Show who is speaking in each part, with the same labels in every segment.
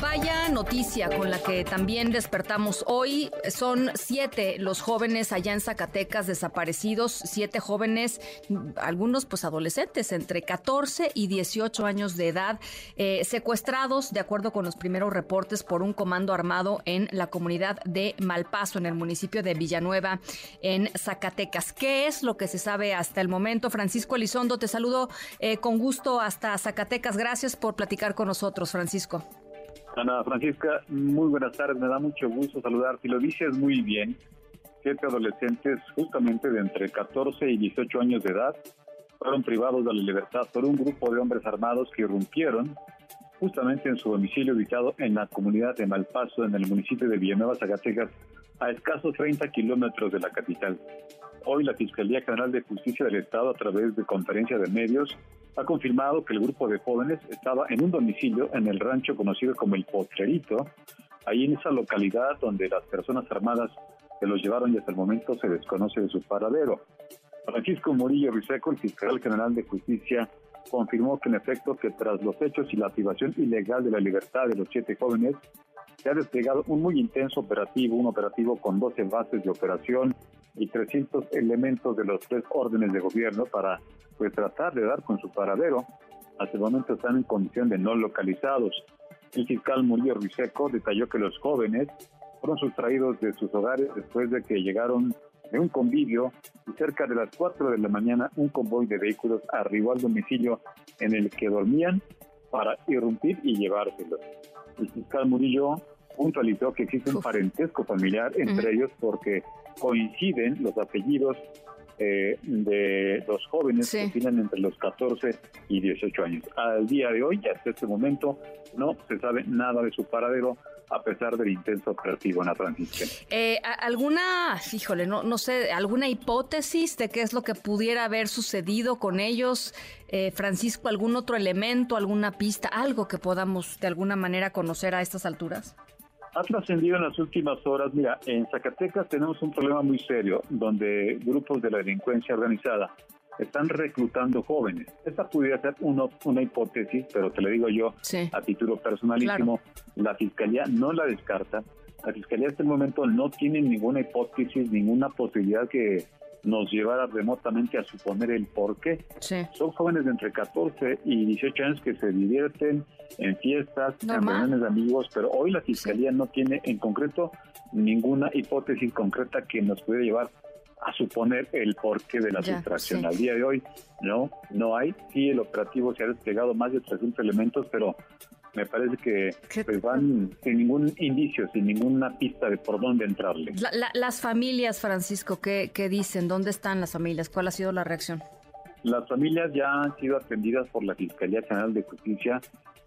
Speaker 1: Vaya noticia con la que también despertamos hoy. Son siete los jóvenes allá en Zacatecas desaparecidos, siete jóvenes, algunos pues adolescentes, entre 14 y 18 años de edad, eh, secuestrados, de acuerdo con los primeros reportes, por un comando armado en la comunidad de Malpaso, en el municipio de Villanueva, en Zacatecas. ¿Qué es lo que se sabe hasta el momento? Francisco Elizondo, te saludo eh, con gusto hasta Zacatecas. Gracias por platicar con nosotros, Francisco.
Speaker 2: Ana Francisca, muy buenas tardes, me da mucho gusto saludarte. Lo dices muy bien, siete adolescentes justamente de entre 14 y 18 años de edad fueron privados de la libertad por un grupo de hombres armados que irrumpieron justamente en su domicilio ubicado en la comunidad de Malpaso, en el municipio de Villanueva, Zacatecas, a escasos 30 kilómetros de la capital. Hoy la Fiscalía General de Justicia del Estado, a través de conferencia de medios, ha confirmado que el grupo de jóvenes estaba en un domicilio en el rancho conocido como El Potrerito, ahí en esa localidad donde las personas armadas se los llevaron y hasta el momento se desconoce de su paradero. Francisco Murillo Riseco, el fiscal general de justicia, confirmó que en efecto que tras los hechos y la activación ilegal de la libertad de los siete jóvenes, se ha desplegado un muy intenso operativo, un operativo con 12 bases de operación y 300 elementos de los tres órdenes de gobierno para pues tratar de dar con su paradero. Hasta el momento están en condición de no localizados. El fiscal Murillo Riseco detalló que los jóvenes fueron sustraídos de sus hogares después de que llegaron de un convivio y cerca de las 4 de la mañana un convoy de vehículos arribó al domicilio en el que dormían para irrumpir y llevárselos. El fiscal Murillo puntualizó que existe un parentesco familiar entre ellos porque coinciden los apellidos eh, de los jóvenes que tienen entre los 14 y 18 años. Al día de hoy, hasta este momento, no se sabe nada de su paradero a pesar del intenso operativo en la transición.
Speaker 1: Eh, ¿Alguna, híjole, no, no sé, alguna hipótesis de qué es lo que pudiera haber sucedido con ellos? Eh, Francisco, ¿algún otro elemento, alguna pista, algo que podamos de alguna manera conocer a estas alturas?
Speaker 2: Ha trascendido en las últimas horas. Mira, en Zacatecas tenemos un problema muy serio, donde grupos de la delincuencia organizada están reclutando jóvenes. Esta pudiera ser uno, una hipótesis, pero te lo digo yo a título personalísimo, la Fiscalía no la descarta. La Fiscalía en este momento no tiene ninguna hipótesis, ninguna posibilidad que nos llevara remotamente a suponer el por qué. Son jóvenes de entre 14 y 18 años que se divierten en fiestas, en reuniones de amigos, pero hoy la Fiscalía no tiene en concreto ninguna hipótesis concreta que nos pueda llevar a suponer el porqué de la sustracción. Al día de hoy no, no hay. Sí, el operativo se ha desplegado más de 300 elementos, pero me parece que pues, van sin ningún indicio, sin ninguna pista de por dónde entrarle.
Speaker 1: las familias, Francisco, ¿qué, ¿qué dicen? ¿Dónde están las familias? ¿Cuál ha sido la reacción?
Speaker 2: Las familias ya han sido atendidas por la Fiscalía General de Justicia.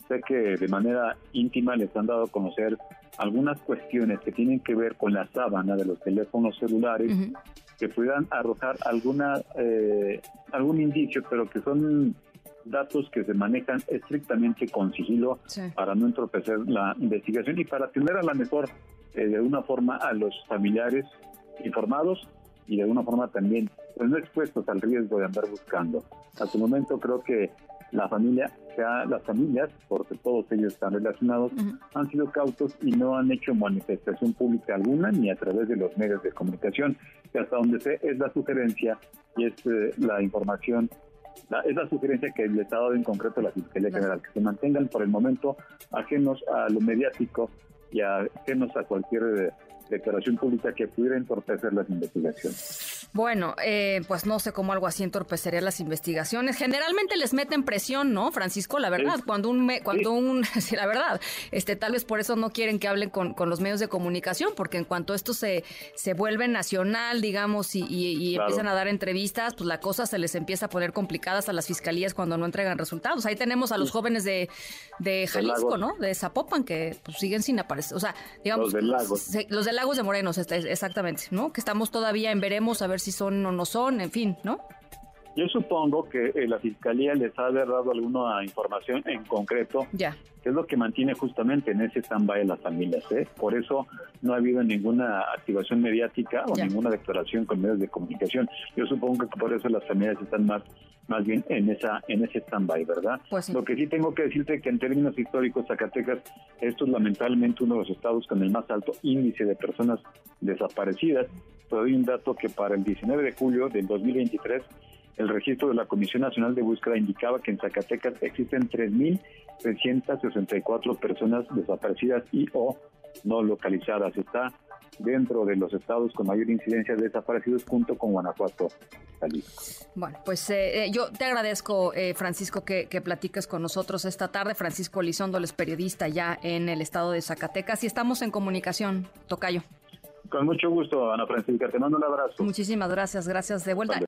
Speaker 2: Sé que de manera íntima les han dado a conocer algunas cuestiones que tienen que ver con la sábana de los teléfonos celulares, que puedan arrojar alguna eh, algún indicio, pero que son datos que se manejan estrictamente con sigilo para no entorpecer la investigación y para tener a la mejor eh, de alguna forma a los familiares informados y de alguna forma también pues no expuestos al riesgo de andar buscando. Hasta el momento creo que la familia, sea, las familias, porque todos ellos están relacionados, han sido cautos y no han hecho manifestación pública alguna ni a través de los medios de comunicación, que hasta donde sé es la sugerencia y es eh, la información la, es la sugerencia que le está dado en concreto la Fiscalía General, que se mantengan por el momento ajenos a lo mediático y ajenos a cualquier eh, declaración pública que pudiera entorpecer las investigaciones.
Speaker 1: Bueno, eh, pues no sé cómo algo así entorpecería las investigaciones. Generalmente les meten presión, ¿no, Francisco? La verdad, cuando un, cuando un, sí, la verdad, este, tal vez por eso no quieren que hablen con, con, los medios de comunicación, porque en cuanto esto se, se vuelve nacional, digamos, y, y, empiezan a dar entrevistas, pues la cosa se les empieza a poner complicadas a las fiscalías cuando no entregan resultados. Ahí tenemos a los jóvenes de, de Jalisco, ¿no? De Zapopan, que pues, siguen sin aparecer. O sea, digamos, los de Lagos. los de Lagos de Morenos, exactamente, ¿no? Que estamos todavía en veremos a ver si son o no son, en fin, ¿no?
Speaker 2: Yo supongo que eh, la Fiscalía les ha dado alguna información en concreto,
Speaker 1: ya.
Speaker 2: que es lo que mantiene justamente en ese stand-by las familias. ¿eh? Por eso no ha habido ninguna activación mediática o ninguna declaración con medios de comunicación. Yo supongo que por eso las familias están más más bien en esa en ese stand-by, ¿verdad?
Speaker 1: Pues
Speaker 2: Lo que sí tengo que decirte que en términos históricos, Zacatecas, esto es lamentablemente uno de los estados con el más alto índice de personas desaparecidas. Te doy un dato que para el 19 de julio del 2023 el registro de la Comisión Nacional de Búsqueda indicaba que en Zacatecas existen 3.364 personas desaparecidas y o no localizadas. Está dentro de los estados con mayor incidencia de desaparecidos junto con Guanajuato.
Speaker 1: Bueno, pues eh, eh, yo te agradezco, eh, Francisco, que, que platiques con nosotros esta tarde. Francisco Elizondo, es periodista ya en el estado de Zacatecas y estamos en comunicación, Tocayo.
Speaker 2: Con mucho gusto, Ana Francisca. Te mando un abrazo.
Speaker 1: Muchísimas gracias. Gracias de vuelta.